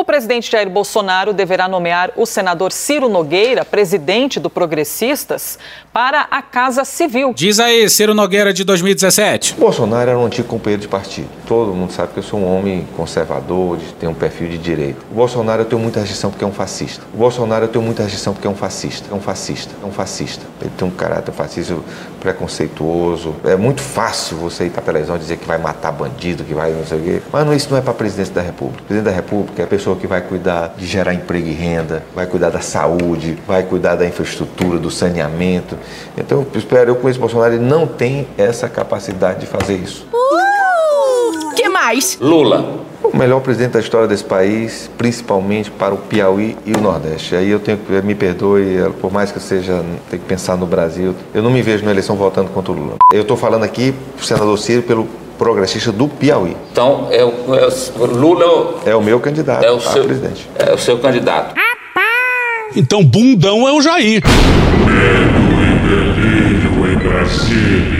O presidente Jair Bolsonaro deverá nomear o senador Ciro Nogueira, presidente do Progressistas, para a Casa Civil. Diz aí, Ciro Nogueira de 2017. Bolsonaro era um antigo companheiro de partido. Todo mundo sabe que eu sou um homem conservador, tem um perfil de direita. O Bolsonaro eu tenho muita rejeição porque é um fascista. O Bolsonaro eu tenho muita rejeição porque é um fascista. É um fascista. É um fascista. Ele tem um caráter fascista preconceituoso. É muito fácil você ir para a televisão dizer que vai matar bandido, que vai não sei o quê. Mas não, isso não é para a presidência da República. Presidente da República é a pessoa que vai cuidar de gerar emprego e renda, vai cuidar da saúde, vai cuidar da infraestrutura, do saneamento. Então, eu espero, eu conheço o Bolsonaro, ele não tem essa capacidade de fazer isso. Uh! Mais? Lula. O melhor presidente da história desse país, principalmente para o Piauí e o Nordeste. Aí eu tenho que, me perdoe, por mais que eu seja, tenho que pensar no Brasil, eu não me vejo na eleição votando contra o Lula. Eu estou falando aqui, senador Ciro, pelo progressista do Piauí. Então, é o, é o Lula é o meu candidato é o seu, presidente. É o seu candidato. Então, bundão é o Jair. Medo e delírio em Brasília.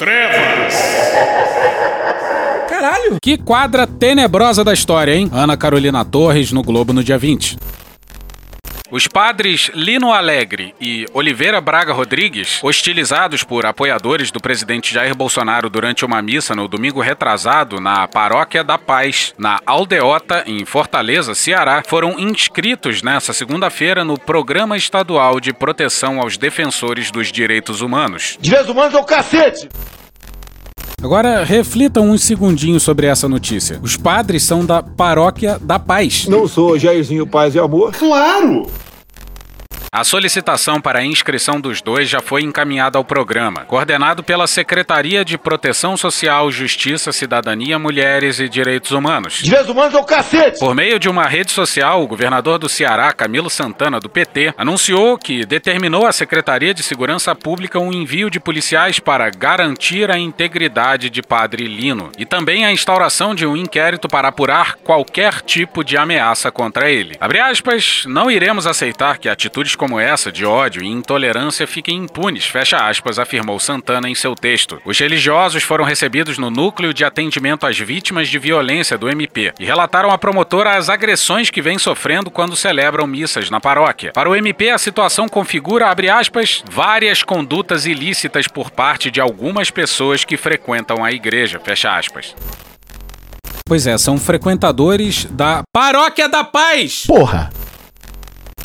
Trevas. Caralho! Que quadra tenebrosa da história, hein? Ana Carolina Torres no Globo no dia 20. Os padres Lino Alegre e Oliveira Braga Rodrigues, hostilizados por apoiadores do presidente Jair Bolsonaro durante uma missa no domingo retrasado na Paróquia da Paz, na Aldeota, em Fortaleza, Ceará, foram inscritos nesta segunda-feira no Programa Estadual de Proteção aos Defensores dos Direitos Humanos. Direitos humanos é o cacete! Agora, reflitam uns segundinhos sobre essa notícia. Os padres são da Paróquia da Paz. Não sou Jairzinho Paz e Amor? Claro! A solicitação para a inscrição dos dois já foi encaminhada ao programa, coordenado pela Secretaria de Proteção Social, Justiça, Cidadania, Mulheres e Direitos Humanos. Direitos humanos é o cacete! Por meio de uma rede social, o governador do Ceará, Camilo Santana, do PT, anunciou que determinou à Secretaria de Segurança Pública um envio de policiais para garantir a integridade de Padre Lino e também a instauração de um inquérito para apurar qualquer tipo de ameaça contra ele. Abre aspas, não iremos aceitar que atitudes como essa de ódio e intolerância fiquem impunes, fecha aspas, afirmou Santana em seu texto. Os religiosos foram recebidos no núcleo de atendimento às vítimas de violência do MP e relataram à promotora as agressões que vem sofrendo quando celebram missas na paróquia. Para o MP, a situação configura, abre aspas, várias condutas ilícitas por parte de algumas pessoas que frequentam a igreja, fecha aspas. Pois é, são frequentadores da Paróquia da Paz. Porra!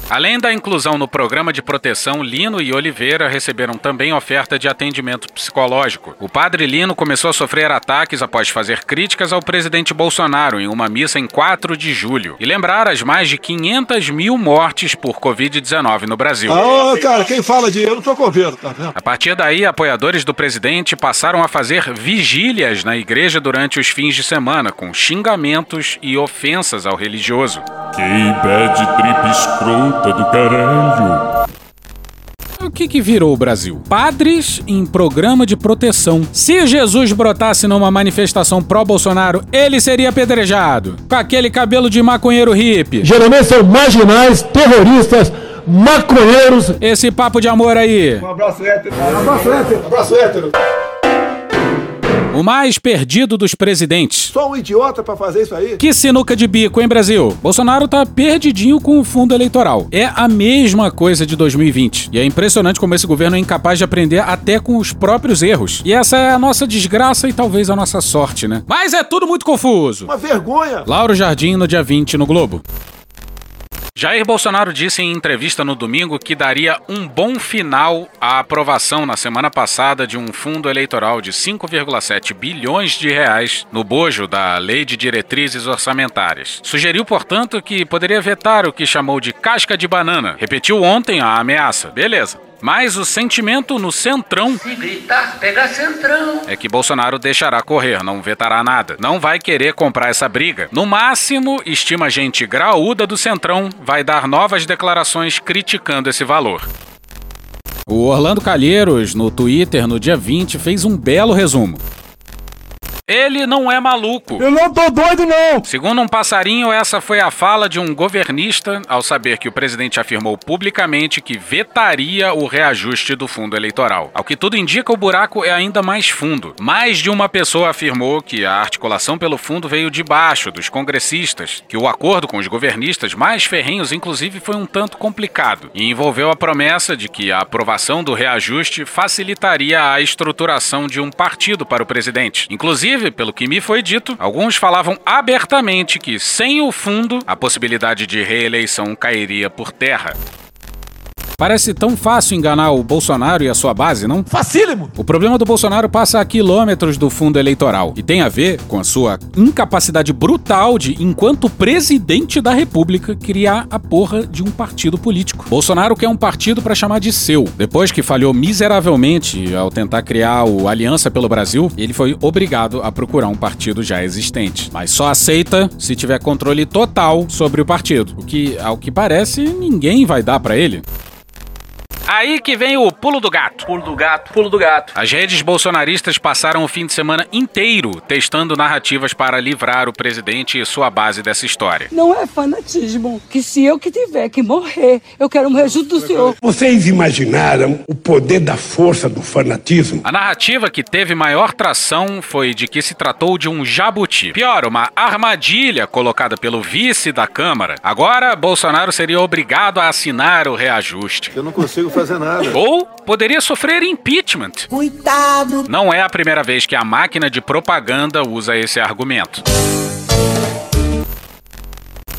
Além da inclusão no programa de proteção, Lino e Oliveira receberam também oferta de atendimento psicológico. O padre Lino começou a sofrer ataques após fazer críticas ao presidente Bolsonaro em uma missa em 4 de julho e lembrar as mais de 500 mil mortes por Covid-19 no Brasil. Ah, cara, quem fala de eu não tô com medo, tá vendo? A partir daí, apoiadores do presidente passaram a fazer vigílias na igreja durante os fins de semana, com xingamentos e ofensas ao religioso. Que bad trip escroto do caralho. O que, que virou o Brasil? Padres em programa de proteção. Se Jesus brotasse numa manifestação pró-Bolsonaro, ele seria apedrejado. Com aquele cabelo de maconheiro hippie. Geralmente são marginais, terroristas, maconheiros. Esse papo de amor aí. Um abraço hétero. Um abraço hétero. Um abraço hétero. O mais perdido dos presidentes. Só um idiota para fazer isso aí? Que sinuca de bico, hein, Brasil? Bolsonaro tá perdidinho com o fundo eleitoral. É a mesma coisa de 2020. E é impressionante como esse governo é incapaz de aprender até com os próprios erros. E essa é a nossa desgraça e talvez a nossa sorte, né? Mas é tudo muito confuso. Uma vergonha. Lauro Jardim no dia 20 no Globo. Jair Bolsonaro disse em entrevista no domingo que daria um bom final à aprovação na semana passada de um fundo eleitoral de 5,7 bilhões de reais no bojo da Lei de Diretrizes Orçamentárias. Sugeriu, portanto, que poderia vetar o que chamou de casca de banana. Repetiu ontem a ameaça. Beleza. Mas o sentimento no centrão. Se gritar, pega centrão. É que Bolsonaro deixará correr, não vetará nada. Não vai querer comprar essa briga. No máximo, estima gente graúda do centrão vai dar novas declarações criticando esse valor. O Orlando Calheiros, no Twitter, no dia 20, fez um belo resumo. Ele não é maluco. Eu não tô doido, não! Segundo um passarinho, essa foi a fala de um governista ao saber que o presidente afirmou publicamente que vetaria o reajuste do fundo eleitoral. Ao que tudo indica, o buraco é ainda mais fundo. Mais de uma pessoa afirmou que a articulação pelo fundo veio de baixo, dos congressistas, que o acordo com os governistas mais ferrenhos, inclusive, foi um tanto complicado e envolveu a promessa de que a aprovação do reajuste facilitaria a estruturação de um partido para o presidente. Inclusive, Inclusive, pelo que me foi dito, alguns falavam abertamente que, sem o fundo, a possibilidade de reeleição cairia por terra. Parece tão fácil enganar o Bolsonaro e a sua base, não? Facílimo! O problema do Bolsonaro passa a quilômetros do fundo eleitoral e tem a ver com a sua incapacidade brutal de, enquanto presidente da República, criar a porra de um partido político. Bolsonaro quer um partido para chamar de seu. Depois que falhou miseravelmente ao tentar criar o Aliança pelo Brasil, ele foi obrigado a procurar um partido já existente. Mas só aceita se tiver controle total sobre o partido, o que, ao que parece, ninguém vai dar para ele. Aí que vem o pulo do gato. Pulo do gato, pulo do gato. As redes bolsonaristas passaram o fim de semana inteiro testando narrativas para livrar o presidente e sua base dessa história. Não é fanatismo. Que se eu que tiver que morrer, eu quero morrer junto do senhor. Vocês imaginaram o poder da força do fanatismo? A narrativa que teve maior tração foi de que se tratou de um jabuti. Pior, uma armadilha colocada pelo vice da Câmara. Agora, Bolsonaro seria obrigado a assinar o reajuste. Eu não consigo fazer nada. Ou poderia sofrer impeachment. Coitado. Não é a primeira vez que a máquina de propaganda usa esse argumento.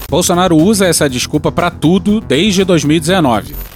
Bolsonaro usa essa desculpa para tudo desde 2019.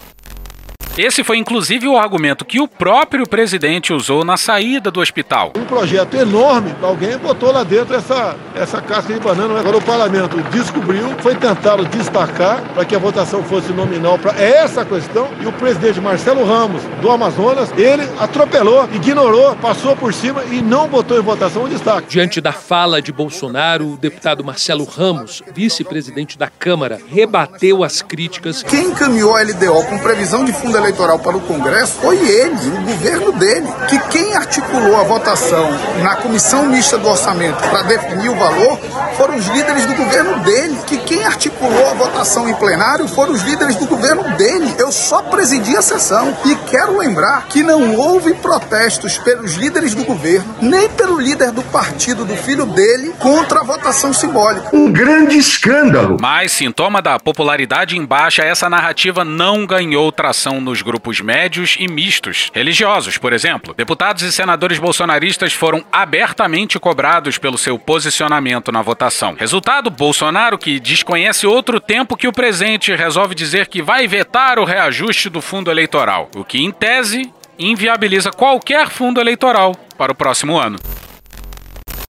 Esse foi inclusive o argumento que o próprio presidente usou na saída do hospital. Um projeto enorme, alguém botou lá dentro essa, essa casca de banana. Agora o parlamento descobriu, foi tentado destacar para que a votação fosse nominal para essa questão. E o presidente Marcelo Ramos, do Amazonas, ele atropelou, ignorou, passou por cima e não botou em votação o destaque. Diante da fala de Bolsonaro, o deputado Marcelo Ramos, vice-presidente da Câmara, rebateu as críticas. Quem encaminhou a LDO com previsão de fundo eleitoral para o Congresso foi ele, o governo dele. Que quem articulou a votação na comissão mista do orçamento para definir o valor foram os líderes do governo dele. Que quem articulou a votação em plenário foram os líderes do governo dele. Eu só presidi a sessão e quero lembrar que não houve protestos pelos líderes do governo, nem pelo líder do partido do filho dele contra a votação simbólica. Um grande escândalo. Mas sintoma da popularidade em baixa, essa narrativa não ganhou tração nos grupos médios e mistos, religiosos, por exemplo. Deputados e senadores bolsonaristas foram abertamente cobrados pelo seu posicionamento na votação. Resultado: Bolsonaro, que desconhece outro tempo que o presente, resolve dizer que vai vetar o reajuste do fundo eleitoral, o que, em tese, inviabiliza qualquer fundo eleitoral para o próximo ano.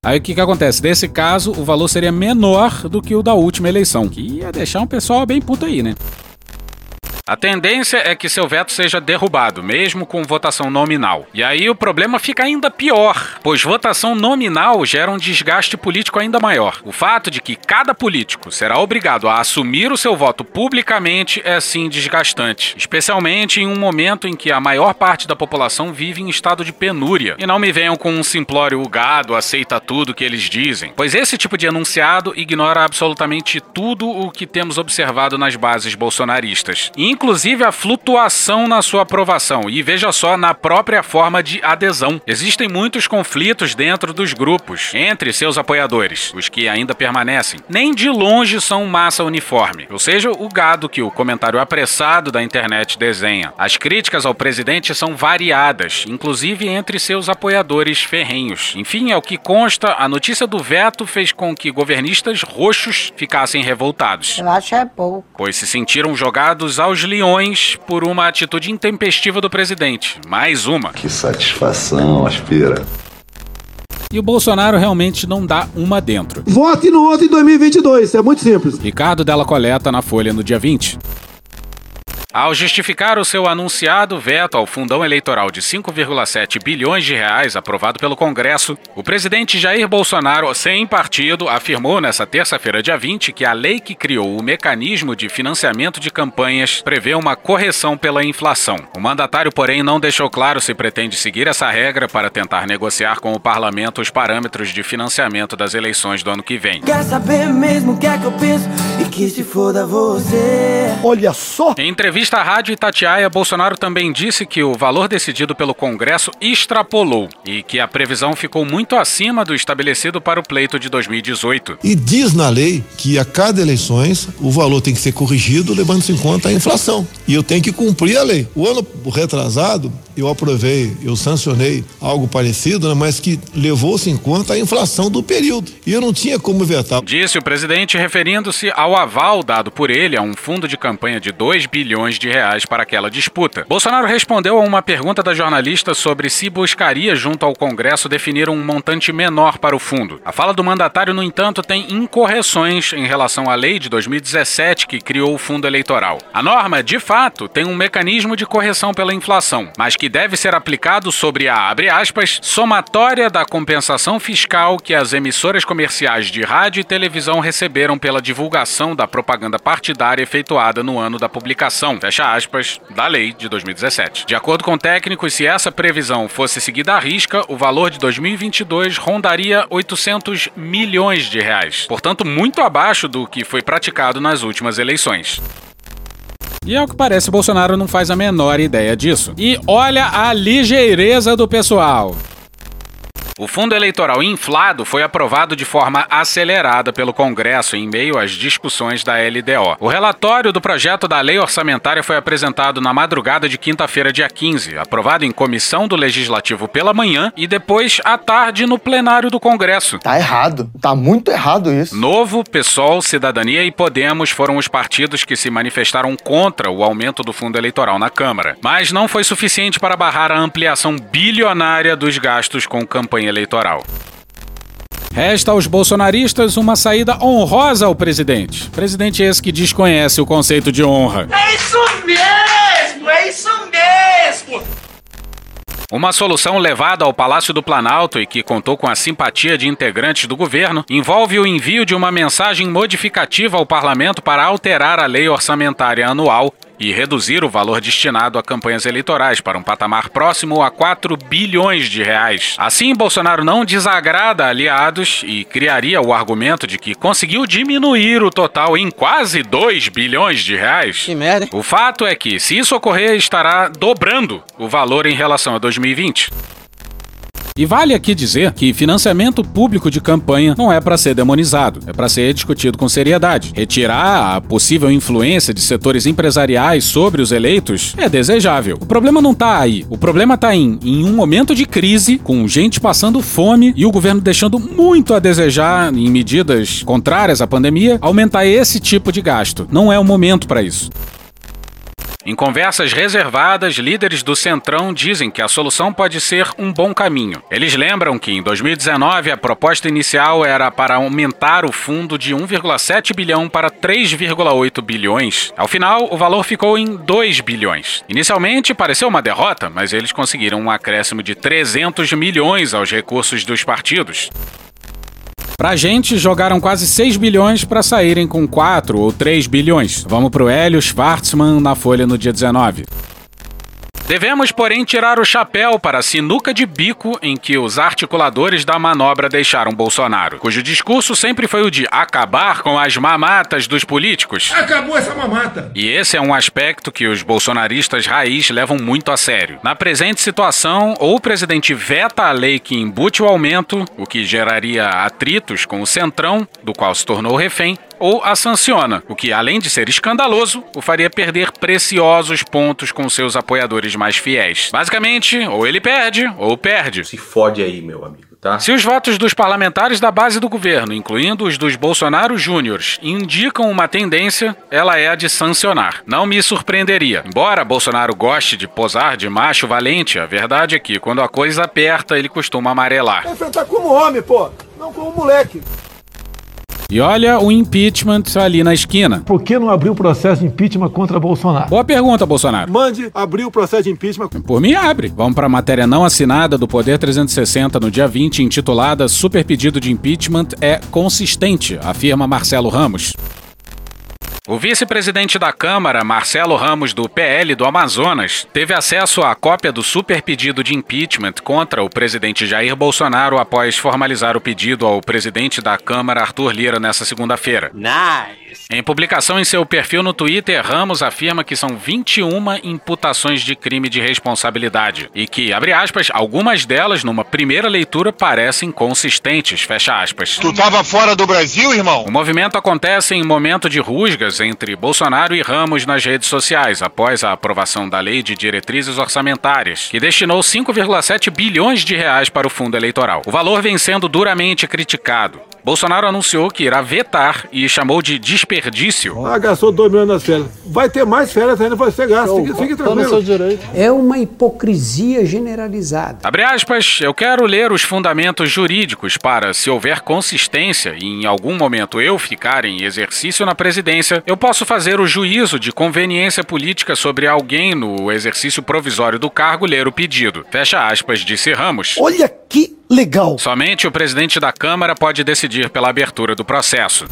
Aí o que, que acontece? Nesse caso, o valor seria menor do que o da última eleição, que ia deixar um pessoal bem puto aí, né? A tendência é que seu veto seja derrubado, mesmo com votação nominal. E aí o problema fica ainda pior, pois votação nominal gera um desgaste político ainda maior. O fato de que cada político será obrigado a assumir o seu voto publicamente é sim desgastante, especialmente em um momento em que a maior parte da população vive em estado de penúria. E não me venham com um simplório gado aceita tudo que eles dizem, pois esse tipo de enunciado ignora absolutamente tudo o que temos observado nas bases bolsonaristas inclusive a flutuação na sua aprovação e veja só na própria forma de adesão. Existem muitos conflitos dentro dos grupos entre seus apoiadores, os que ainda permanecem. Nem de longe são massa uniforme, ou seja, o gado que o comentário apressado da internet desenha. As críticas ao presidente são variadas, inclusive entre seus apoiadores ferrenhos. Enfim, ao que consta, a notícia do veto fez com que governistas roxos ficassem revoltados. Eu acho é pouco. Pois se sentiram jogados aos leões por uma atitude intempestiva do presidente. Mais uma. Que satisfação, aspira. E o Bolsonaro realmente não dá uma dentro. Vote no outro em 2022, é muito simples. Ricardo Della Coleta na Folha no dia 20. Ao justificar o seu anunciado veto ao fundão eleitoral de 5,7 bilhões de reais aprovado pelo Congresso, o presidente Jair Bolsonaro, sem partido, afirmou nesta terça-feira, dia 20, que a lei que criou o mecanismo de financiamento de campanhas prevê uma correção pela inflação. O mandatário, porém, não deixou claro se pretende seguir essa regra para tentar negociar com o parlamento os parâmetros de financiamento das eleições do ano que vem. Quer saber mesmo o que é que eu penso e que se foda você. Olha só! Em entrevista à Rádio Itatiaia, Bolsonaro também disse que o valor decidido pelo Congresso extrapolou e que a previsão ficou muito acima do estabelecido para o pleito de 2018. E diz na lei que a cada eleições o valor tem que ser corrigido levando-se em conta a inflação. E eu tenho que cumprir a lei. O ano retrasado, eu aprovei, eu sancionei algo parecido, né, mas que levou-se em conta a inflação do período. E eu não tinha como vetar. Disse o presidente, referindo-se ao aval dado por ele a um fundo de campanha de 2 bilhões de reais para aquela disputa. Bolsonaro respondeu a uma pergunta da jornalista sobre se buscaria, junto ao Congresso, definir um montante menor para o fundo. A fala do mandatário, no entanto, tem incorreções em relação à lei de 2017 que criou o fundo eleitoral. A norma, de fato, tem um mecanismo de correção pela inflação, mas que deve ser aplicado sobre a, aspas, somatória da compensação fiscal que as emissoras comerciais de rádio e televisão receberam pela divulgação da propaganda partidária efetuada no ano da publicação, fecha aspas, da lei de 2017. De acordo com técnicos, se essa previsão fosse seguida à risca, o valor de 2022 rondaria 800 milhões de reais, portanto muito abaixo do que foi praticado nas últimas eleições. E ao que parece, Bolsonaro não faz a menor ideia disso. E olha a ligeireza do pessoal. O fundo eleitoral inflado foi aprovado de forma acelerada pelo Congresso em meio às discussões da LDO. O relatório do projeto da lei orçamentária foi apresentado na madrugada de quinta-feira, dia 15, aprovado em comissão do Legislativo pela manhã e depois à tarde no plenário do Congresso. Tá errado. Tá muito errado isso. Novo, PSOL, Cidadania e Podemos foram os partidos que se manifestaram contra o aumento do fundo eleitoral na Câmara. Mas não foi suficiente para barrar a ampliação bilionária dos gastos com campanha eleitoral. Resta aos bolsonaristas uma saída honrosa ao presidente. Presidente esse que desconhece o conceito de honra. É isso mesmo! É isso mesmo! Uma solução levada ao Palácio do Planalto e que contou com a simpatia de integrantes do governo envolve o envio de uma mensagem modificativa ao parlamento para alterar a lei orçamentária anual e reduzir o valor destinado a campanhas eleitorais para um patamar próximo a 4 bilhões de reais. Assim, Bolsonaro não desagrada aliados e criaria o argumento de que conseguiu diminuir o total em quase 2 bilhões de reais. Que merda. O fato é que, se isso ocorrer, estará dobrando o valor em relação a 2020. E vale aqui dizer que financiamento público de campanha não é para ser demonizado, é para ser discutido com seriedade. Retirar a possível influência de setores empresariais sobre os eleitos é desejável. O problema não tá aí. O problema tá em, em um momento de crise, com gente passando fome e o governo deixando muito a desejar em medidas contrárias à pandemia, aumentar esse tipo de gasto. Não é o momento para isso. Em conversas reservadas, líderes do Centrão dizem que a solução pode ser um bom caminho. Eles lembram que em 2019 a proposta inicial era para aumentar o fundo de 1,7 bilhão para 3,8 bilhões. Ao final, o valor ficou em 2 bilhões. Inicialmente pareceu uma derrota, mas eles conseguiram um acréscimo de 300 milhões aos recursos dos partidos. Pra gente, jogaram quase 6 bilhões para saírem com 4 ou 3 bilhões. Vamos pro Hélio Schwartzman na Folha no dia 19. Devemos, porém, tirar o chapéu para a sinuca de bico em que os articuladores da manobra deixaram Bolsonaro, cujo discurso sempre foi o de acabar com as mamatas dos políticos. Acabou essa mamata! E esse é um aspecto que os bolsonaristas raiz levam muito a sério. Na presente situação, ou o presidente veta a lei que embute o aumento, o que geraria atritos com o Centrão, do qual se tornou refém, ou a sanciona, o que, além de ser escandaloso, o faria perder preciosos pontos com seus apoiadores mais fiéis. Basicamente, ou ele perde, ou perde. Se fode aí, meu amigo. Tá? Se os votos dos parlamentares da base do governo, incluindo os dos Bolsonaro Júniors, indicam uma tendência, ela é a de sancionar. Não me surpreenderia. Embora Bolsonaro goste de posar de macho valente, a verdade é que quando a coisa aperta, ele costuma amarelar. Enfrentar como homem, pô, não como moleque. E olha o impeachment ali na esquina. Por que não abriu o processo de impeachment contra Bolsonaro? Boa pergunta, Bolsonaro. Mande abrir o processo de impeachment. Por mim, abre. Vamos para a matéria não assinada do Poder 360 no dia 20, intitulada Super Pedido de Impeachment é consistente, afirma Marcelo Ramos. O vice-presidente da Câmara, Marcelo Ramos, do PL do Amazonas, teve acesso à cópia do super pedido de impeachment contra o presidente Jair Bolsonaro após formalizar o pedido ao presidente da Câmara, Arthur Lira, nessa segunda-feira. Nice. Em publicação em seu perfil no Twitter, Ramos afirma que são 21 imputações de crime de responsabilidade e que, abre aspas, algumas delas, numa primeira leitura, parecem consistentes, fecha aspas. Tu tava fora do Brasil, irmão? O movimento acontece em momento de rusgas entre Bolsonaro e Ramos nas redes sociais, após a aprovação da Lei de Diretrizes Orçamentárias, que destinou 5,7 bilhões de reais para o fundo eleitoral. O valor vem sendo duramente criticado. Bolsonaro anunciou que irá vetar e chamou de desperdício. Ah, gastou 2 milhões nas férias. Vai ter mais férias ainda para ser gasto. Fique, fique tranquilo. É uma hipocrisia generalizada. Abre aspas, eu quero ler os fundamentos jurídicos para, se houver consistência e em algum momento eu ficar em exercício na presidência, eu posso fazer o juízo de conveniência política sobre alguém no exercício provisório do cargo ler o pedido. Fecha aspas, disse Ramos. Olha que legal. Somente o presidente da Câmara pode decidir pela abertura do processo.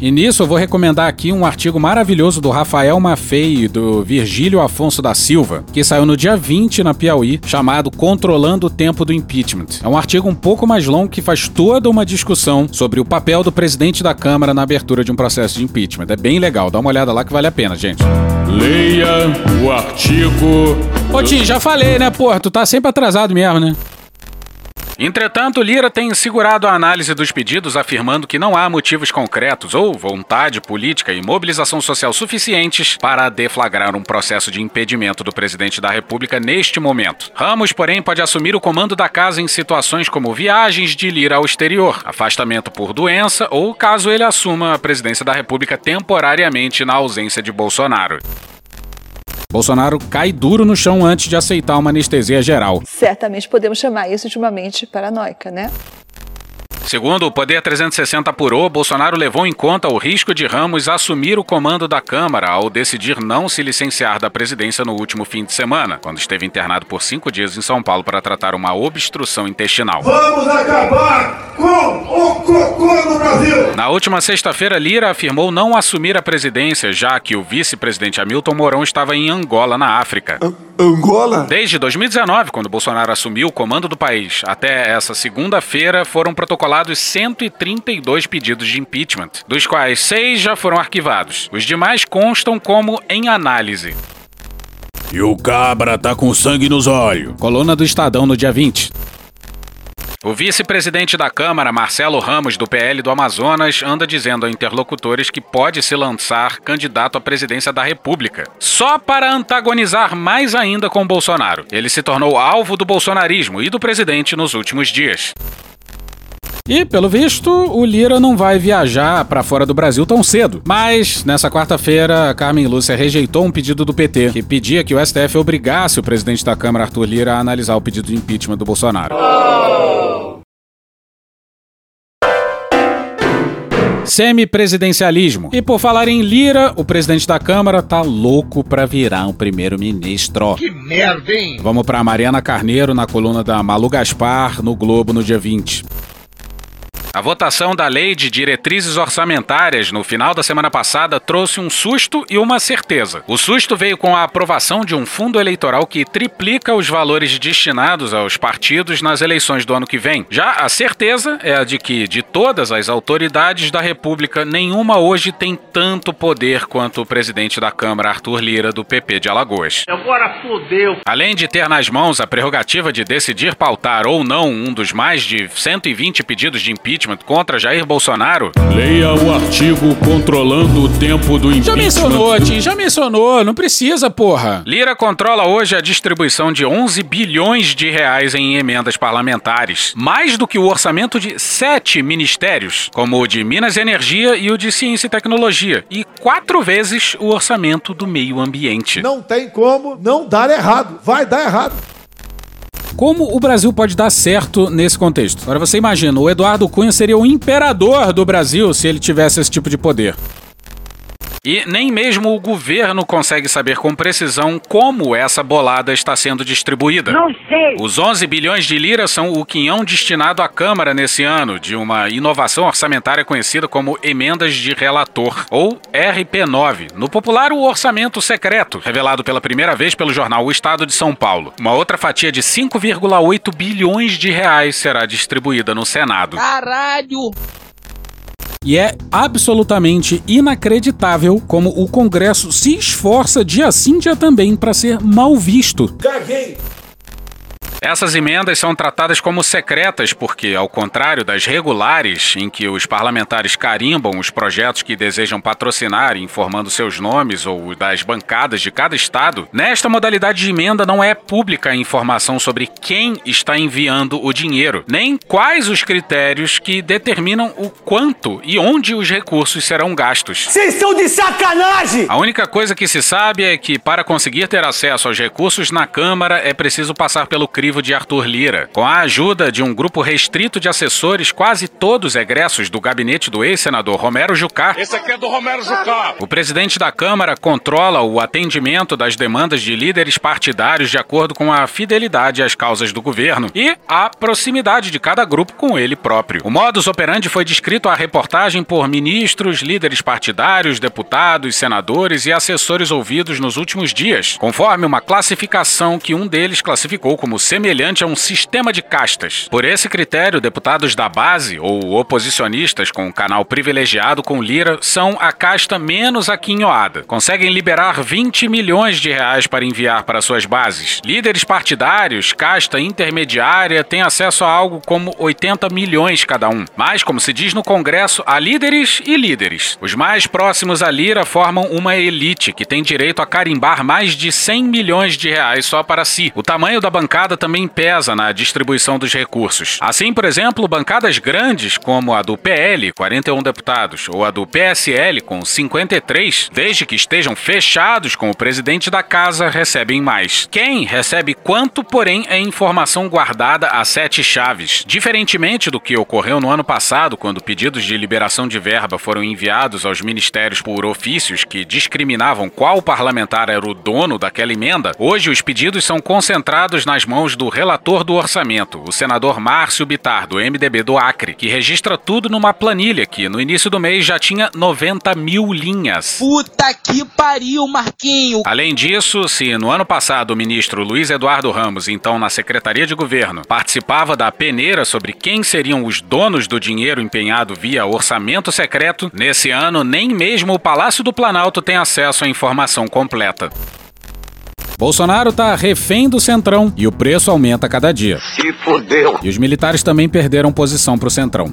E nisso eu vou recomendar aqui um artigo maravilhoso do Rafael Maffei e do Virgílio Afonso da Silva, que saiu no dia 20 na Piauí, chamado Controlando o Tempo do Impeachment. É um artigo um pouco mais longo que faz toda uma discussão sobre o papel do presidente da Câmara na abertura de um processo de impeachment. É bem legal, dá uma olhada lá que vale a pena, gente. Leia o artigo. Ô Tim, já falei, né, porra? Tu tá sempre atrasado mesmo, né? Entretanto, Lira tem segurado a análise dos pedidos, afirmando que não há motivos concretos ou vontade política e mobilização social suficientes para deflagrar um processo de impedimento do presidente da República neste momento. Ramos, porém, pode assumir o comando da casa em situações como viagens de Lira ao exterior, afastamento por doença ou caso ele assuma a presidência da República temporariamente na ausência de Bolsonaro. Bolsonaro cai duro no chão antes de aceitar uma anestesia geral. Certamente podemos chamar isso de uma mente paranoica, né? Segundo o Poder 360 apurou, Bolsonaro levou em conta o risco de Ramos assumir o comando da Câmara ao decidir não se licenciar da presidência no último fim de semana, quando esteve internado por cinco dias em São Paulo para tratar uma obstrução intestinal. Vamos acabar com o cocô no Brasil! Na última sexta-feira, Lira afirmou não assumir a presidência, já que o vice-presidente Hamilton Mourão estava em Angola, na África. Angola? Desde 2019, quando Bolsonaro assumiu o comando do país, até essa segunda-feira foram protocolados 132 pedidos de impeachment, dos quais seis já foram arquivados. Os demais constam como em análise. E o cabra tá com sangue nos olhos. Coluna do Estadão no dia 20. O vice-presidente da Câmara, Marcelo Ramos, do PL do Amazonas, anda dizendo a interlocutores que pode se lançar candidato à presidência da República, só para antagonizar mais ainda com Bolsonaro. Ele se tornou alvo do bolsonarismo e do presidente nos últimos dias. E, pelo visto, o Lira não vai viajar para fora do Brasil tão cedo. Mas, nessa quarta-feira, Carmen Lúcia rejeitou um pedido do PT, que pedia que o STF obrigasse o presidente da Câmara, Arthur Lira, a analisar o pedido de impeachment do Bolsonaro. Semipresidencialismo. E por falar em Lira, o presidente da Câmara tá louco pra virar um primeiro-ministro. Que merda, hein? Vamos pra Mariana Carneiro na coluna da Malu Gaspar no Globo no dia 20. A votação da Lei de Diretrizes Orçamentárias no final da semana passada trouxe um susto e uma certeza. O susto veio com a aprovação de um fundo eleitoral que triplica os valores destinados aos partidos nas eleições do ano que vem. Já a certeza é a de que, de todas as autoridades da República, nenhuma hoje tem tanto poder quanto o presidente da Câmara, Arthur Lira, do PP de Alagoas. Agora fodeu. Além de ter nas mãos a prerrogativa de decidir pautar ou não um dos mais de 120 pedidos de impeachment contra Jair Bolsonaro. Leia o artigo controlando o tempo do impeachment. Já mencionou, Tim, já mencionou, não precisa, porra. Lira controla hoje a distribuição de 11 bilhões de reais em emendas parlamentares, mais do que o orçamento de sete ministérios, como o de Minas e Energia e o de Ciência e Tecnologia, e quatro vezes o orçamento do meio ambiente. Não tem como não dar errado. Vai dar errado. Como o Brasil pode dar certo nesse contexto? Agora você imagina, o Eduardo Cunha seria o imperador do Brasil se ele tivesse esse tipo de poder. E nem mesmo o governo consegue saber com precisão como essa bolada está sendo distribuída. Não sei. Os 11 bilhões de lira são o quinhão destinado à Câmara nesse ano, de uma inovação orçamentária conhecida como emendas de relator, ou RP9, no popular o orçamento secreto, revelado pela primeira vez pelo jornal O Estado de São Paulo. Uma outra fatia de 5,8 bilhões de reais será distribuída no Senado. Caralho! E é absolutamente inacreditável como o Congresso se esforça dia sim dia também para ser mal visto. Caguei! Essas emendas são tratadas como secretas porque, ao contrário das regulares, em que os parlamentares carimbam os projetos que desejam patrocinar, informando seus nomes ou das bancadas de cada estado, nesta modalidade de emenda não é pública a informação sobre quem está enviando o dinheiro, nem quais os critérios que determinam o quanto e onde os recursos serão gastos. Vocês são de sacanagem! A única coisa que se sabe é que, para conseguir ter acesso aos recursos na Câmara, é preciso passar pelo crivo de Arthur Lira. Com a ajuda de um grupo restrito de assessores, quase todos egressos do gabinete do ex-senador Romero Jucá. Esse aqui é do Romero Jucá. O presidente da Câmara controla o atendimento das demandas de líderes partidários de acordo com a fidelidade às causas do governo e a proximidade de cada grupo com ele próprio. O modus operandi foi descrito à reportagem por ministros, líderes partidários, deputados, senadores e assessores ouvidos nos últimos dias, conforme uma classificação que um deles classificou como semelhante a um sistema de castas. Por esse critério, deputados da base ou oposicionistas com canal privilegiado com Lira são a casta menos aquinhoada. Conseguem liberar 20 milhões de reais para enviar para suas bases. Líderes partidários, casta intermediária, têm acesso a algo como 80 milhões cada um. Mas, como se diz no Congresso, há líderes e líderes. Os mais próximos a Lira formam uma elite que tem direito a carimbar mais de 100 milhões de reais só para si. O tamanho da bancada também também pesa na distribuição dos recursos. Assim, por exemplo, bancadas grandes como a do PL, 41 deputados, ou a do PSL, com 53, desde que estejam fechados com o presidente da casa, recebem mais. Quem recebe quanto, porém, é informação guardada a sete chaves. Diferentemente do que ocorreu no ano passado, quando pedidos de liberação de verba foram enviados aos ministérios por ofícios que discriminavam qual parlamentar era o dono daquela emenda, hoje os pedidos são concentrados nas mãos do relator do orçamento, o senador Márcio Bitar, do MDB do Acre, que registra tudo numa planilha que no início do mês já tinha 90 mil linhas. Puta que pariu, Marquinho! Além disso, se no ano passado o ministro Luiz Eduardo Ramos, então na Secretaria de Governo, participava da peneira sobre quem seriam os donos do dinheiro empenhado via orçamento secreto, nesse ano nem mesmo o Palácio do Planalto tem acesso à informação completa. Bolsonaro tá refém do Centrão e o preço aumenta a cada dia. Se fodeu. E os militares também perderam posição pro Centrão.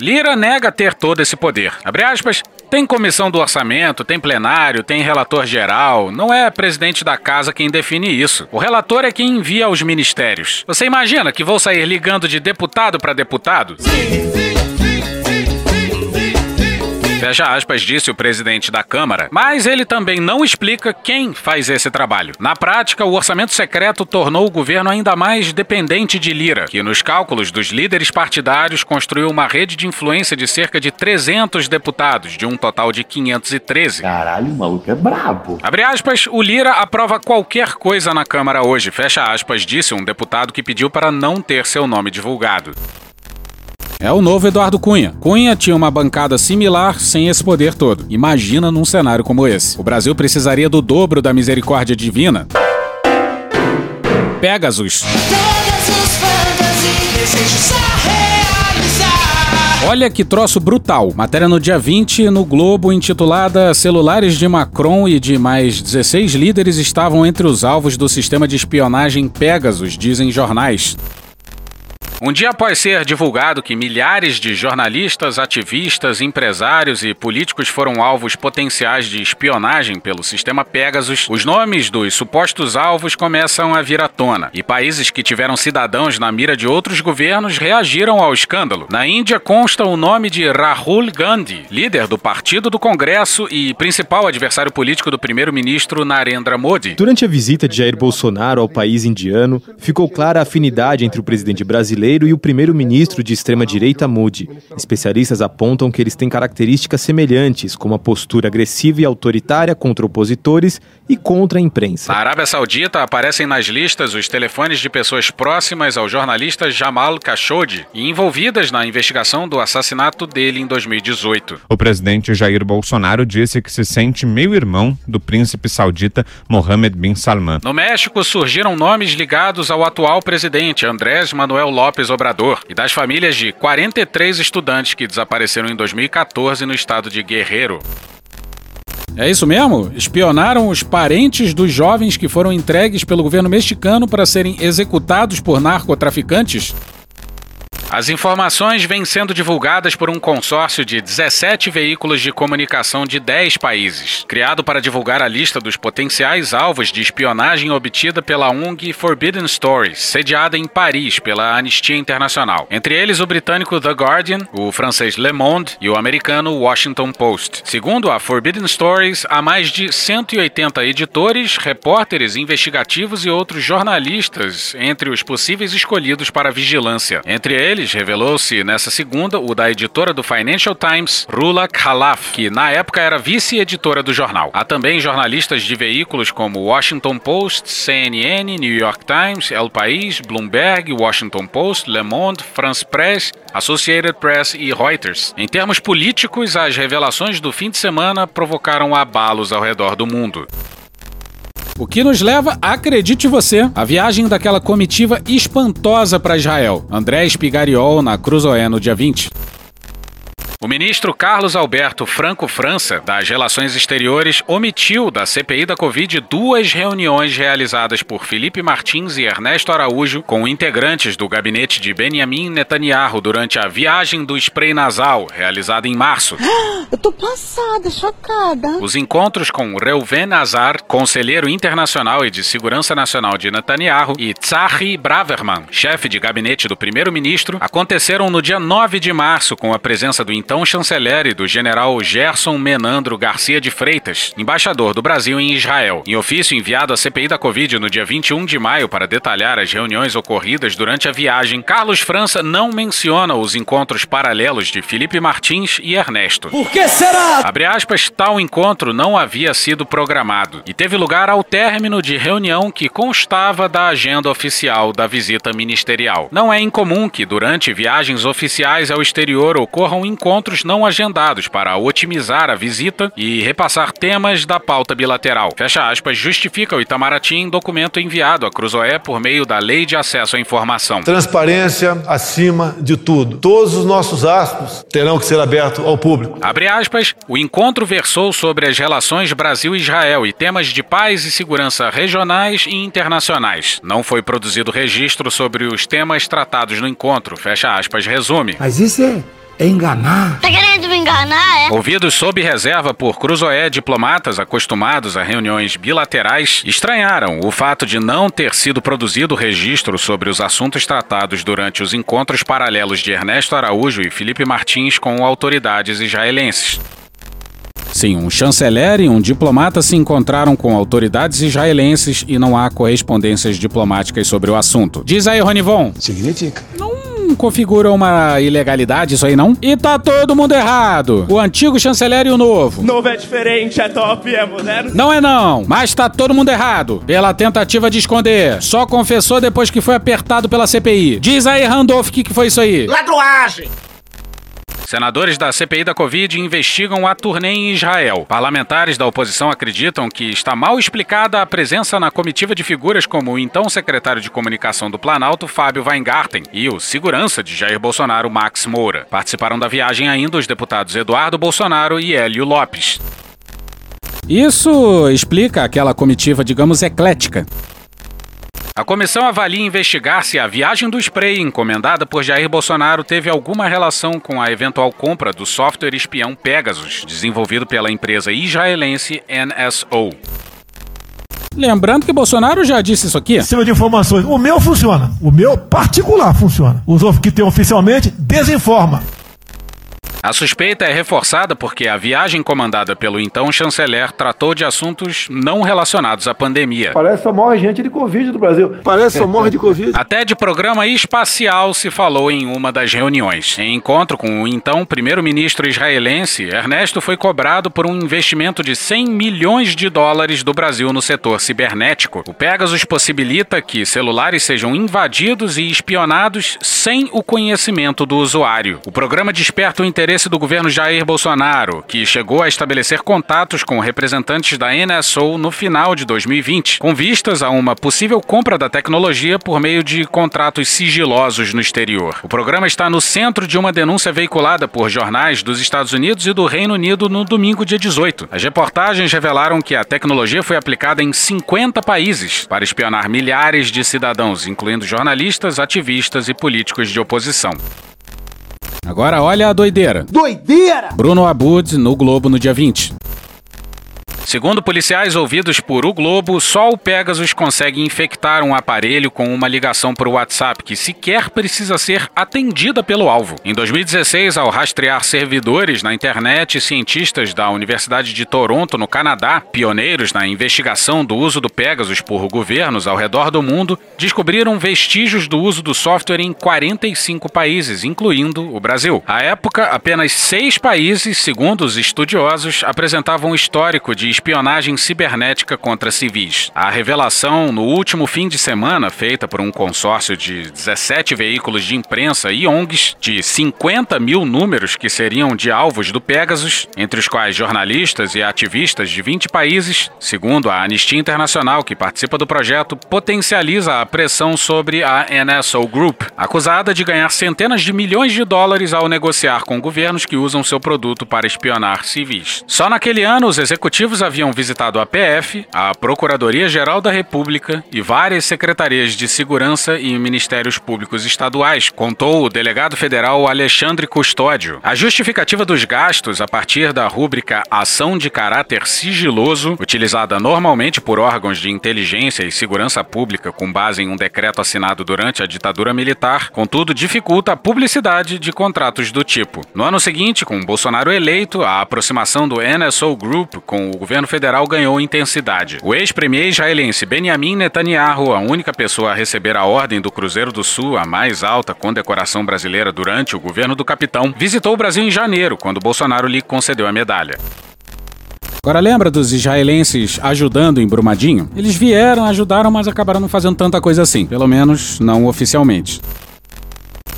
Lira nega ter todo esse poder. Abre aspas, tem comissão do orçamento, tem plenário, tem relator geral. Não é presidente da casa quem define isso. O relator é quem envia aos ministérios. Você imagina que vou sair ligando de deputado para deputado? Sim, sim. Fecha aspas, disse o presidente da Câmara, mas ele também não explica quem faz esse trabalho. Na prática, o orçamento secreto tornou o governo ainda mais dependente de Lira, que nos cálculos dos líderes partidários construiu uma rede de influência de cerca de 300 deputados, de um total de 513. Caralho, o maluco é brabo. Abre aspas, o Lira aprova qualquer coisa na Câmara hoje, fecha aspas, disse um deputado que pediu para não ter seu nome divulgado. É o novo Eduardo Cunha. Cunha tinha uma bancada similar sem esse poder todo. Imagina num cenário como esse. O Brasil precisaria do dobro da misericórdia divina. Pegasus. Olha que troço brutal. Matéria no dia 20 no Globo intitulada Celulares de Macron e de mais 16 líderes estavam entre os alvos do sistema de espionagem Pegasus, dizem jornais. Um dia após ser divulgado que milhares de jornalistas, ativistas, empresários e políticos foram alvos potenciais de espionagem pelo sistema Pegasus, os nomes dos supostos alvos começam a vir à tona e países que tiveram cidadãos na mira de outros governos reagiram ao escândalo. Na Índia consta o nome de Rahul Gandhi, líder do Partido do Congresso e principal adversário político do primeiro-ministro Narendra Modi. Durante a visita de Jair Bolsonaro ao país indiano, ficou clara a afinidade entre o presidente brasileiro brasileiro e o primeiro-ministro de extrema-direita Modi. Especialistas apontam que eles têm características semelhantes, como a postura agressiva e autoritária contra opositores e contra a imprensa. Na Arábia Saudita aparecem nas listas os telefones de pessoas próximas ao jornalista Jamal Khashoggi e envolvidas na investigação do assassinato dele em 2018. O presidente Jair Bolsonaro disse que se sente meio-irmão do príncipe saudita Mohammed bin Salman. No México surgiram nomes ligados ao atual presidente Andrés Manuel López Obrador e das famílias de 43 estudantes que desapareceram em 2014 no estado de Guerrero. É isso mesmo? Espionaram os parentes dos jovens que foram entregues pelo governo mexicano para serem executados por narcotraficantes? As informações vêm sendo divulgadas por um consórcio de 17 veículos de comunicação de 10 países, criado para divulgar a lista dos potenciais alvos de espionagem obtida pela ONG Forbidden Stories, sediada em Paris pela Anistia Internacional. Entre eles o britânico The Guardian, o francês Le Monde e o americano Washington Post. Segundo a Forbidden Stories, há mais de 180 editores, repórteres investigativos e outros jornalistas entre os possíveis escolhidos para vigilância. Entre eles deles revelou-se nessa segunda o da editora do Financial Times, Rula Khalaf, que na época era vice-editora do jornal. Há também jornalistas de veículos como Washington Post, CNN, New York Times, El País, Bloomberg, Washington Post, Le Monde, France Press, Associated Press e Reuters. Em termos políticos, as revelações do fim de semana provocaram abalos ao redor do mundo. O que nos leva, acredite você, a viagem daquela comitiva espantosa para Israel. André Spigariol na Cruzoé no dia 20. O ministro Carlos Alberto Franco França, das Relações Exteriores, omitiu da CPI da Covid duas reuniões realizadas por Felipe Martins e Ernesto Araújo com integrantes do gabinete de Benjamin Netanyahu durante a viagem do spray nasal, realizada em março. Eu tô passada, chocada. Os encontros com Reuven Azar, conselheiro internacional e de segurança nacional de Netanyahu, e Tzahi Braverman, chefe de gabinete do primeiro-ministro, aconteceram no dia 9 de março com a presença do então chanceler do general Gerson Menandro Garcia de Freitas, embaixador do Brasil em Israel. Em ofício enviado à CPI da Covid no dia 21 de maio para detalhar as reuniões ocorridas durante a viagem, Carlos França não menciona os encontros paralelos de Felipe Martins e Ernesto. Por que será? Abre aspas, tal encontro não havia sido programado e teve lugar ao término de reunião que constava da agenda oficial da visita ministerial. Não é incomum que durante viagens oficiais ao exterior ocorram encontros encontros não agendados para otimizar a visita e repassar temas da pauta bilateral. Fecha aspas, justifica o Itamaraty em documento enviado à Cruzoé por meio da Lei de Acesso à Informação. Transparência acima de tudo. Todos os nossos aspas terão que ser abertos ao público. Abre aspas, o encontro versou sobre as relações Brasil-Israel e temas de paz e segurança regionais e internacionais. Não foi produzido registro sobre os temas tratados no encontro. Fecha aspas, resume. Mas isso é é enganar. Tá querendo me enganar, é? Ouvidos sob reserva por Cruzoé, diplomatas acostumados a reuniões bilaterais estranharam o fato de não ter sido produzido registro sobre os assuntos tratados durante os encontros paralelos de Ernesto Araújo e Felipe Martins com autoridades israelenses. Sim, um chanceler e um diplomata se encontraram com autoridades israelenses e não há correspondências diplomáticas sobre o assunto. Diz aí, Ronivon. Significa. Não configura uma ilegalidade isso aí, não? E tá todo mundo errado. O antigo chanceler e o novo. Novo é diferente, é top, é moderno. Não é não, mas tá todo mundo errado. Pela tentativa de esconder. Só confessou depois que foi apertado pela CPI. Diz aí, Randolph, o que, que foi isso aí? Ladroagem! Senadores da CPI da Covid investigam a turnê em Israel. Parlamentares da oposição acreditam que está mal explicada a presença na comitiva de figuras como o então secretário de comunicação do Planalto, Fábio Weingarten, e o segurança de Jair Bolsonaro, Max Moura. Participaram da viagem ainda os deputados Eduardo Bolsonaro e Hélio Lopes. Isso explica aquela comitiva, digamos, eclética. A comissão avalia investigar se a viagem do spray encomendada por Jair Bolsonaro teve alguma relação com a eventual compra do software espião Pegasus, desenvolvido pela empresa israelense NSO. Lembrando que Bolsonaro já disse isso aqui. Sistema de informações. O meu funciona. O meu particular funciona. Os outros que tem oficialmente desinforma. A suspeita é reforçada porque a viagem comandada pelo então chanceler tratou de assuntos não relacionados à pandemia. Parece que só morre gente de Covid do Brasil. Parece que só morre de Covid. Até de programa espacial se falou em uma das reuniões. Em encontro com o então primeiro-ministro israelense, Ernesto foi cobrado por um investimento de 100 milhões de dólares do Brasil no setor cibernético. O Pegasus possibilita que celulares sejam invadidos e espionados sem o conhecimento do usuário. O programa desperta o interesse interesse do governo Jair Bolsonaro, que chegou a estabelecer contatos com representantes da NSO no final de 2020, com vistas a uma possível compra da tecnologia por meio de contratos sigilosos no exterior. O programa está no centro de uma denúncia veiculada por jornais dos Estados Unidos e do Reino Unido no domingo, dia 18. As reportagens revelaram que a tecnologia foi aplicada em 50 países para espionar milhares de cidadãos, incluindo jornalistas, ativistas e políticos de oposição. Agora olha a doideira. Doideira! Bruno Abud no Globo no dia 20. Segundo policiais ouvidos por O Globo, só o Pegasus consegue infectar um aparelho com uma ligação por WhatsApp que sequer precisa ser atendida pelo alvo. Em 2016, ao rastrear servidores na internet, cientistas da Universidade de Toronto, no Canadá, pioneiros na investigação do uso do Pegasus por governos ao redor do mundo, descobriram vestígios do uso do software em 45 países, incluindo o Brasil. À época, apenas seis países, segundo os estudiosos, apresentavam histórico de espionagem cibernética contra civis. A revelação no último fim de semana, feita por um consórcio de 17 veículos de imprensa e ONGs, de 50 mil números que seriam de alvos do Pegasus, entre os quais jornalistas e ativistas de 20 países, segundo a Anistia Internacional, que participa do projeto, potencializa a pressão sobre a NSO Group, acusada de ganhar centenas de milhões de dólares ao negociar com governos que usam seu produto para espionar civis. Só naquele ano, os executivos haviam visitado a PF, a Procuradoria-Geral da República e várias secretarias de segurança e ministérios públicos estaduais, contou o delegado federal Alexandre Custódio. A justificativa dos gastos a partir da rúbrica Ação de Caráter Sigiloso, utilizada normalmente por órgãos de inteligência e segurança pública com base em um decreto assinado durante a ditadura militar, contudo dificulta a publicidade de contratos do tipo. No ano seguinte, com Bolsonaro eleito, a aproximação do NSO Group com o governo federal ganhou intensidade. O ex-premier israelense Benjamin Netanyahu, a única pessoa a receber a Ordem do Cruzeiro do Sul, a mais alta condecoração brasileira durante o governo do capitão, visitou o Brasil em janeiro, quando Bolsonaro lhe concedeu a medalha. Agora lembra dos israelenses ajudando em Brumadinho? Eles vieram, ajudaram, mas acabaram não fazendo tanta coisa assim, pelo menos não oficialmente.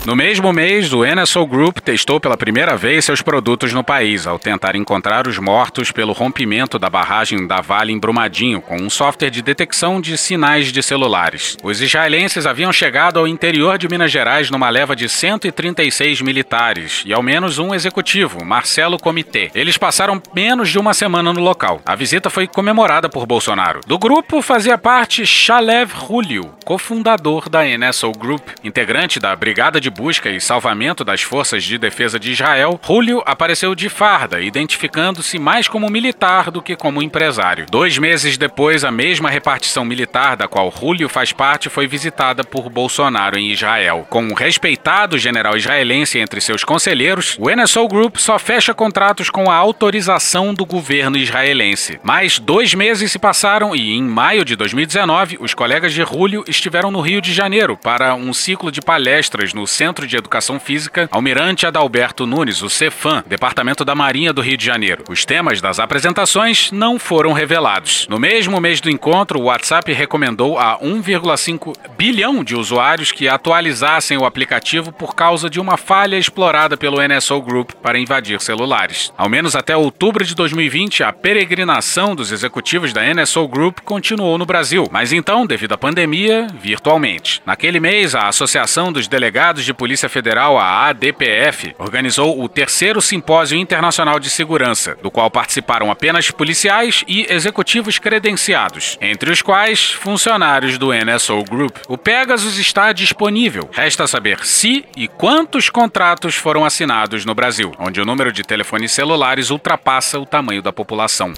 No mesmo mês, o NSO Group testou pela primeira vez seus produtos no país, ao tentar encontrar os mortos pelo rompimento da barragem da Vale em Brumadinho, com um software de detecção de sinais de celulares. Os israelenses haviam chegado ao interior de Minas Gerais numa leva de 136 militares e ao menos um executivo, Marcelo Comitê. Eles passaram menos de uma semana no local. A visita foi comemorada por Bolsonaro. Do grupo fazia parte Shalev Julio, cofundador da NSO Group, integrante da Brigada de busca e salvamento das forças de defesa de Israel, Julio apareceu de farda, identificando-se mais como militar do que como empresário. Dois meses depois, a mesma repartição militar da qual Julio faz parte foi visitada por Bolsonaro em Israel. Com um respeitado general israelense entre seus conselheiros, o NSO Group só fecha contratos com a autorização do governo israelense. Mais dois meses se passaram e, em maio de 2019, os colegas de Julio estiveram no Rio de Janeiro para um ciclo de palestras no Centro de Educação Física Almirante Adalberto Nunes, o Cefam, Departamento da Marinha do Rio de Janeiro. Os temas das apresentações não foram revelados. No mesmo mês do encontro, o WhatsApp recomendou a 1,5 bilhão de usuários que atualizassem o aplicativo por causa de uma falha explorada pelo NSO Group para invadir celulares. Ao menos até outubro de 2020, a peregrinação dos executivos da NSO Group continuou no Brasil, mas então, devido à pandemia, virtualmente. Naquele mês, a Associação dos Delegados de de Polícia Federal, a ADPF, organizou o terceiro Simpósio Internacional de Segurança, do qual participaram apenas policiais e executivos credenciados, entre os quais funcionários do NSO Group. O Pegasus está disponível. Resta saber se e quantos contratos foram assinados no Brasil, onde o número de telefones celulares ultrapassa o tamanho da população.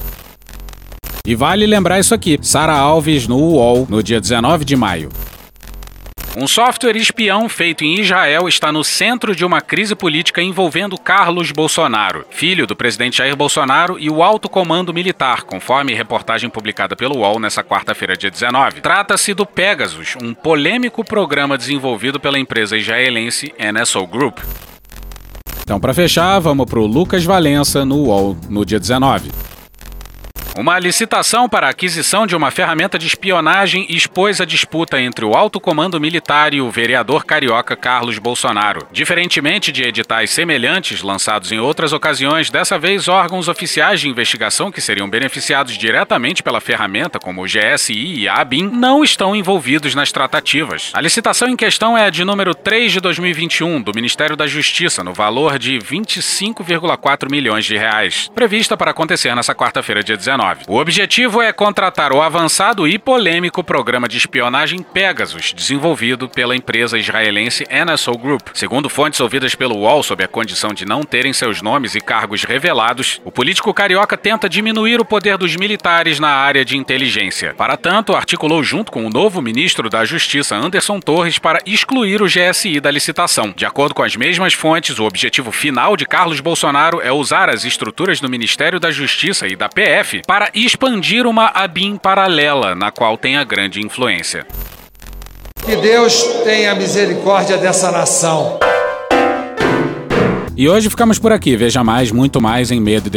E vale lembrar isso aqui: Sara Alves no UOL, no dia 19 de maio. Um software espião feito em Israel está no centro de uma crise política envolvendo Carlos Bolsonaro, filho do presidente Jair Bolsonaro e o alto comando militar, conforme reportagem publicada pelo UOL nesta quarta-feira, dia 19. Trata-se do Pegasus, um polêmico programa desenvolvido pela empresa israelense NSO Group. Então, para fechar, vamos pro Lucas Valença no UOL no dia 19. Uma licitação para a aquisição de uma ferramenta de espionagem expôs a disputa entre o alto comando militar e o vereador carioca Carlos Bolsonaro. Diferentemente de editais semelhantes lançados em outras ocasiões, dessa vez órgãos oficiais de investigação que seriam beneficiados diretamente pela ferramenta, como o GSI e a ABIN, não estão envolvidos nas tratativas. A licitação em questão é a de número 3 de 2021 do Ministério da Justiça, no valor de 25,4 milhões de reais, prevista para acontecer nessa quarta-feira, dia 19. O objetivo é contratar o avançado e polêmico programa de espionagem Pegasus, desenvolvido pela empresa israelense NSO Group. Segundo fontes ouvidas pelo UOL sob a condição de não terem seus nomes e cargos revelados, o político carioca tenta diminuir o poder dos militares na área de inteligência. Para tanto, articulou junto com o novo ministro da Justiça, Anderson Torres, para excluir o GSI da licitação. De acordo com as mesmas fontes, o objetivo final de Carlos Bolsonaro é usar as estruturas do Ministério da Justiça e da PF para expandir uma ABIN paralela, na qual tem a grande influência. Que Deus tenha misericórdia dessa nação. E hoje ficamos por aqui. Veja mais, muito mais em medo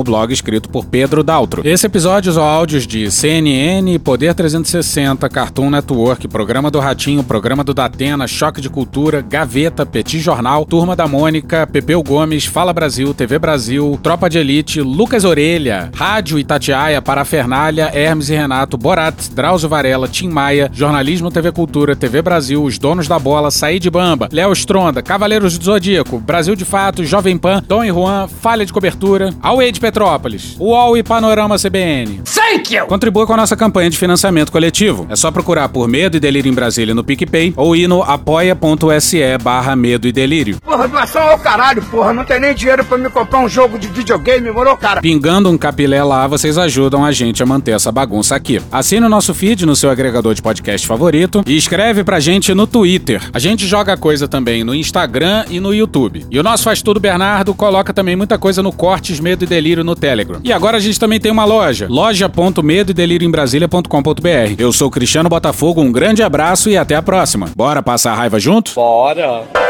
o blog escrito por Pedro Daltro. Esse episódio usou áudios de CNN, Poder 360, Cartoon Network, Programa do Ratinho, Programa do Datena, Choque de Cultura, Gaveta, Petit Jornal, Turma da Mônica, Pepeu Gomes, Fala Brasil, TV Brasil, Tropa de Elite, Lucas Orelha, Rádio Itatiaia, Parafernália, Hermes e Renato, Borat, Drauzio Varela, Tim Maia, Jornalismo TV Cultura, TV Brasil, Os Donos da Bola, Saí Bamba, Léo Stronda, Cavaleiros do Zodíaco, Brasil de Fato, Jovem Pan, Dom e Juan, Falha de Cobertura, Away de Petrópolis, UOL e Panorama CBN. Thank you! Contribua com a nossa campanha de financiamento coletivo. É só procurar por Medo e Delírio em Brasília no PicPay ou ir no apoia.se barra Medo e Delírio. Porra, doação ao caralho, porra. Não tem nem dinheiro pra me comprar um jogo de videogame, morou, cara? Pingando um capilé lá, vocês ajudam a gente a manter essa bagunça aqui. Assine o nosso feed no seu agregador de podcast favorito e escreve pra gente no Twitter. A gente joga coisa também no Instagram e no YouTube. E o nosso Faz Tudo Bernardo coloca também muita coisa no Cortes Medo e Delírio no Telegram. E agora a gente também tem uma loja, loja.medo delírio em Brasília.com.br. Eu sou Cristiano Botafogo, um grande abraço e até a próxima. Bora passar a raiva junto? Bora!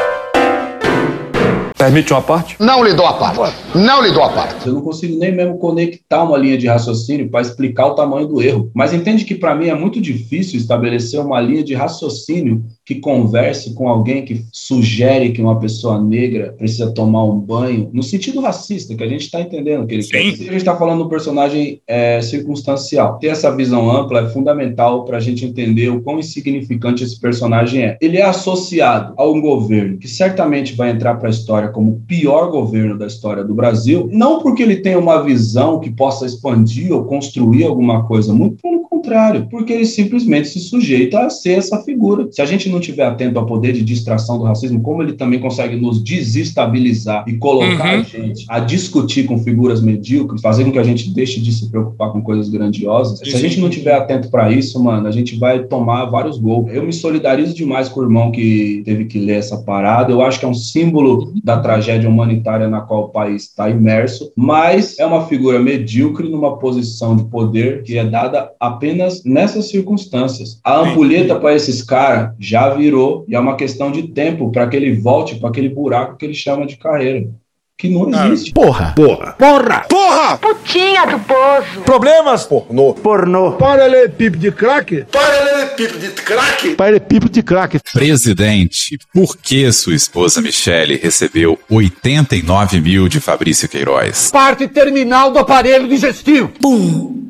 Permite uma parte? Não lhe dou a parte. Não lhe dou a parte. Eu não consigo nem mesmo conectar uma linha de raciocínio para explicar o tamanho do erro. Mas entende que para mim é muito difícil estabelecer uma linha de raciocínio que converse com alguém que sugere que uma pessoa negra precisa tomar um banho, no sentido racista, que a gente está entendendo que ele Sim. quer dizer. A gente está falando de um personagem é, circunstancial. Ter essa visão ampla é fundamental para a gente entender o quão insignificante esse personagem é. Ele é associado a um governo que certamente vai entrar para a história como o pior governo da história do Brasil, não porque ele tenha uma visão que possa expandir ou construir alguma coisa, muito pelo contrário, porque ele simplesmente se sujeita a ser essa figura. Se a gente não estiver atento ao poder de distração do racismo, como ele também consegue nos desestabilizar e colocar uhum. a gente a discutir com figuras medíocres, fazer com que a gente deixe de se preocupar com coisas grandiosas. Se a gente não estiver atento para isso, mano, a gente vai tomar vários gols. Eu me solidarizo demais com o irmão que teve que ler essa parada. Eu acho que é um símbolo da tragédia humanitária na qual o país está imerso, mas é uma figura medíocre numa posição de poder que é dada apenas nessas circunstâncias. A ampulheta para esses caras já virou e é uma questão de tempo para que ele volte para aquele buraco que ele chama de carreira. Que não existe. Porra! Porra! Porra! Porra! Putinha do poço. Problemas? Pornô. Pornô. Paralelepípedo de crack? Paralelepípedo de crack? Paralelepípedo de crack. Presidente, por que sua esposa Michele recebeu 89 mil de Fabrício Queiroz? Parte terminal do aparelho digestivo. Bum.